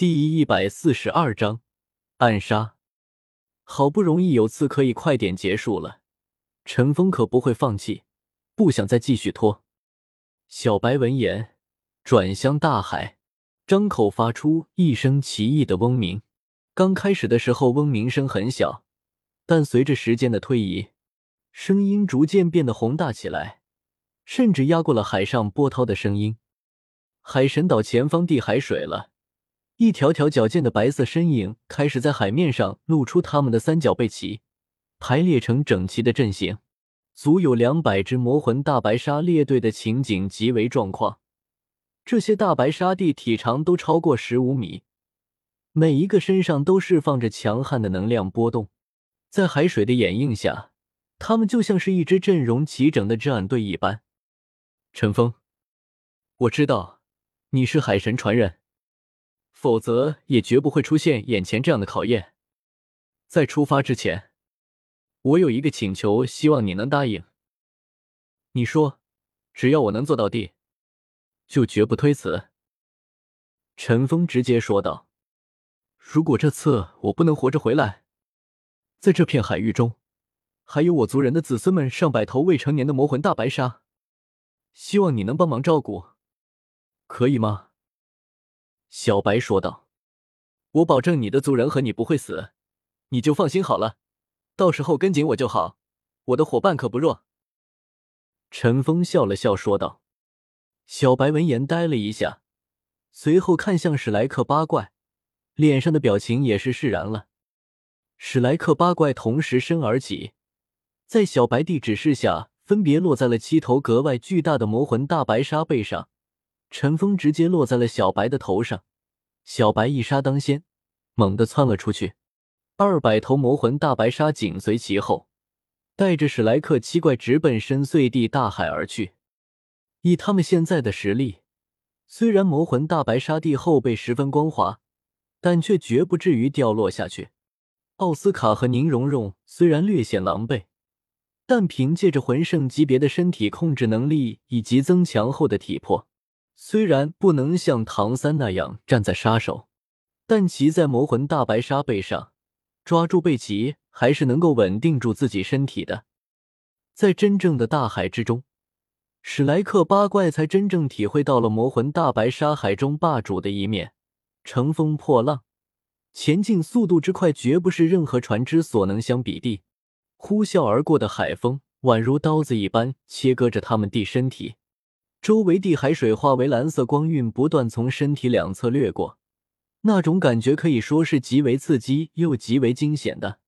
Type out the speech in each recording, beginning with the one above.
第一百四十二章暗杀。好不容易有次可以快点结束了，陈峰可不会放弃，不想再继续拖。小白闻言，转向大海，张口发出一声奇异的嗡鸣。刚开始的时候，嗡鸣声很小，但随着时间的推移，声音逐渐变得宏大起来，甚至压过了海上波涛的声音。海神岛前方地海水了。一条条矫健的白色身影开始在海面上露出他们的三角背鳍，排列成整齐的阵型，足有两百只魔魂大白鲨列队的情景极为壮阔。这些大白鲨帝体长都超过十五米，每一个身上都释放着强悍的能量波动，在海水的掩映下，他们就像是一支阵容齐整的战队一般。陈峰，我知道你是海神传人。否则也绝不会出现眼前这样的考验。在出发之前，我有一个请求，希望你能答应。你说，只要我能做到地，就绝不推辞。陈峰直接说道：“如果这次我不能活着回来，在这片海域中，还有我族人的子孙们上百头未成年的魔魂大白鲨，希望你能帮忙照顾，可以吗？”小白说道：“我保证你的族人和你不会死，你就放心好了。到时候跟紧我就好。我的伙伴可不弱。”陈峰笑了笑说道。小白闻言呆了一下，随后看向史莱克八怪，脸上的表情也是释然了。史莱克八怪同时身而起，在小白的指示下，分别落在了七头格外巨大的魔魂大白鲨背上。陈峰直接落在了小白的头上，小白一杀当先，猛地窜了出去。二百头魔魂大白鲨紧随其后，带着史莱克七怪直奔深邃地大海而去。以他们现在的实力，虽然魔魂大白鲨地后背十分光滑，但却绝不至于掉落下去。奥斯卡和宁荣荣虽然略显狼狈，但凭借着魂圣级别的身体控制能力以及增强后的体魄。虽然不能像唐三那样站在杀手，但骑在魔魂大白鲨背上，抓住背鳍，还是能够稳定住自己身体的。在真正的大海之中，史莱克八怪才真正体会到了魔魂大白鲨海中霸主的一面。乘风破浪，前进速度之快，绝不是任何船只所能相比的。呼啸而过的海风，宛如刀子一般切割着他们的身体。周围地海水化为蓝色光晕，不断从身体两侧掠过，那种感觉可以说是极为刺激又极为惊险的。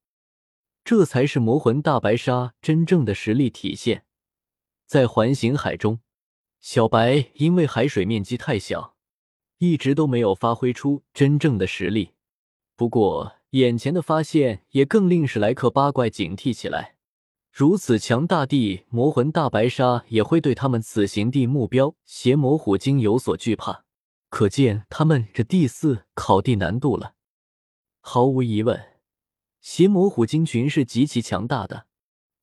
这才是魔魂大白鲨真正的实力体现。在环形海中，小白因为海水面积太小，一直都没有发挥出真正的实力。不过，眼前的发现也更令史莱克八怪警惕起来。如此强大地魔魂大白鲨也会对他们此行地目标邪魔虎鲸有所惧怕，可见他们这第四考地难度了。毫无疑问，邪魔虎鲸群是极其强大的，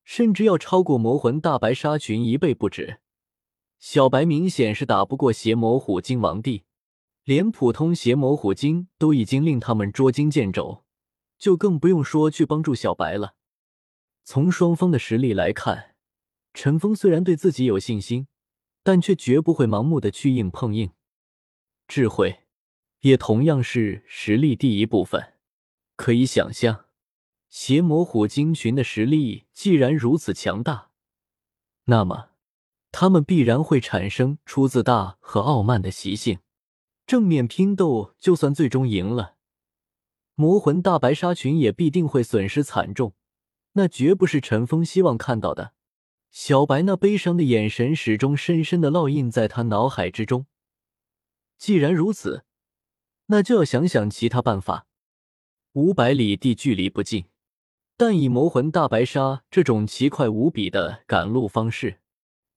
甚至要超过魔魂大白鲨群一倍不止。小白明显是打不过邪魔虎鲸王帝，连普通邪魔虎鲸都已经令他们捉襟见肘，就更不用说去帮助小白了。从双方的实力来看，陈峰虽然对自己有信心，但却绝不会盲目的去硬碰硬。智慧也同样是实力第一部分。可以想象，邪魔虎鲸群的实力既然如此强大，那么他们必然会产生出自大和傲慢的习性。正面拼斗，就算最终赢了，魔魂大白鲨群也必定会损失惨重。那绝不是陈峰希望看到的。小白那悲伤的眼神始终深深的烙印在他脑海之中。既然如此，那就要想想其他办法。五百里地距离不近，但以魔魂大白鲨这种奇快无比的赶路方式，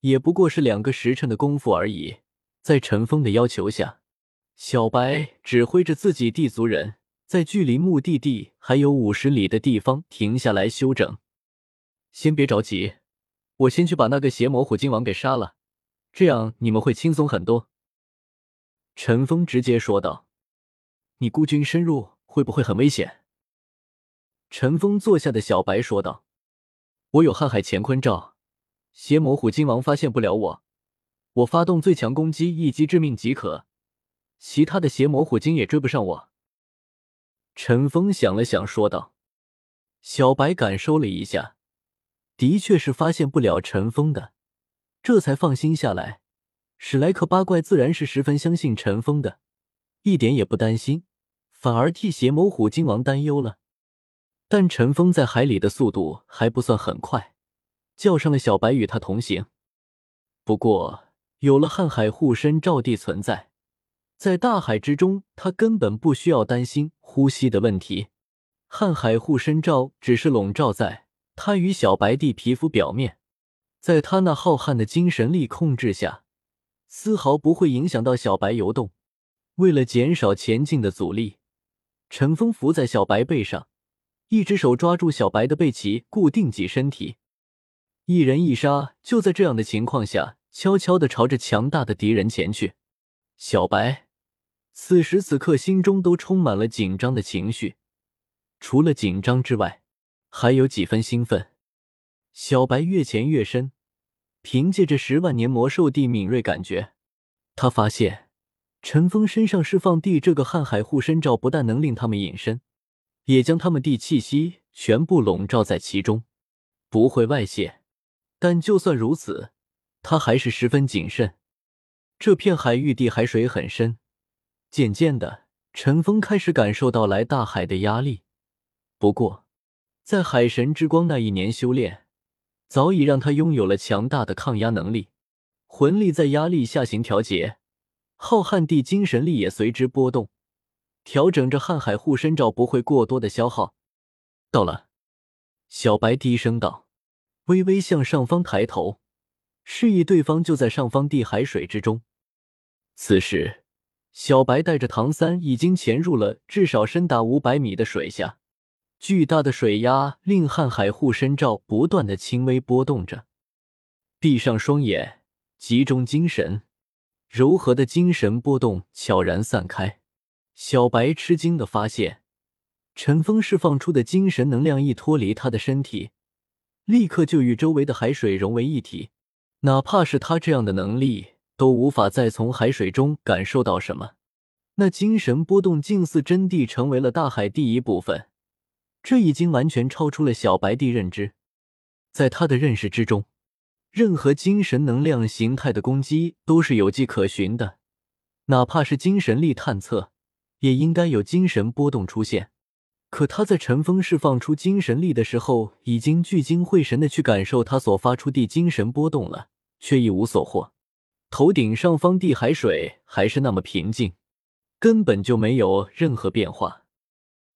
也不过是两个时辰的功夫而已。在陈峰的要求下，小白指挥着自己地族人。在距离目的地还有五十里的地方停下来休整。先别着急，我先去把那个邪魔虎鲸王给杀了，这样你们会轻松很多。”陈峰直接说道。你孤军深入会不会很危险？”陈峰坐下的小白说道：“我有瀚海乾坤罩，邪魔虎鲸王发现不了我。我发动最强攻击，一击致命即可。其他的邪魔虎精也追不上我。”陈峰想了想，说道：“小白感受了一下，的确是发现不了陈峰的，这才放心下来。史莱克八怪自然是十分相信陈峰的，一点也不担心，反而替邪魔虎鲸王担忧了。但陈峰在海里的速度还不算很快，叫上了小白与他同行。不过有了瀚海护身罩地存在。”在大海之中，他根本不需要担心呼吸的问题。瀚海护身罩只是笼罩在他与小白地皮肤表面，在他那浩瀚的精神力控制下，丝毫不会影响到小白游动。为了减少前进的阻力，陈峰伏在小白背上，一只手抓住小白的背鳍，固定起身体。一人一杀，就在这样的情况下，悄悄地朝着强大的敌人前去。小白。此时此刻，心中都充满了紧张的情绪，除了紧张之外，还有几分兴奋。小白越潜越深，凭借着十万年魔兽地敏锐感觉，他发现陈峰身上释放地这个瀚海护身罩，不但能令他们隐身，也将他们地气息全部笼罩在其中，不会外泄。但就算如此，他还是十分谨慎。这片海域地海水很深。渐渐的，陈峰开始感受到来大海的压力。不过，在海神之光那一年修炼，早已让他拥有了强大的抗压能力，魂力在压力下行调节，浩瀚地精神力也随之波动，调整着瀚海护身罩不会过多的消耗。到了，小白低声道，微微向上方抬头，示意对方就在上方地海水之中。此时。小白带着唐三已经潜入了至少深达五百米的水下，巨大的水压令瀚海护身罩不断的轻微波动着。闭上双眼，集中精神，柔和的精神波动悄然散开。小白吃惊的发现，陈峰释放出的精神能量一脱离他的身体，立刻就与周围的海水融为一体。哪怕是他这样的能力。都无法再从海水中感受到什么，那精神波动近似真谛，成为了大海第一部分。这已经完全超出了小白地认知，在他的认识之中，任何精神能量形态的攻击都是有迹可循的，哪怕是精神力探测，也应该有精神波动出现。可他在尘封释放出精神力的时候，已经聚精会神的去感受他所发出的精神波动了，却一无所获。头顶上方地海水还是那么平静，根本就没有任何变化。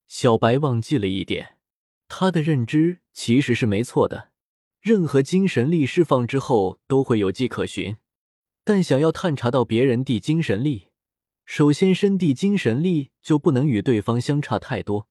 小白忘记了一点，他的认知其实是没错的，任何精神力释放之后都会有迹可循。但想要探查到别人地精神力，首先身地精神力就不能与对方相差太多。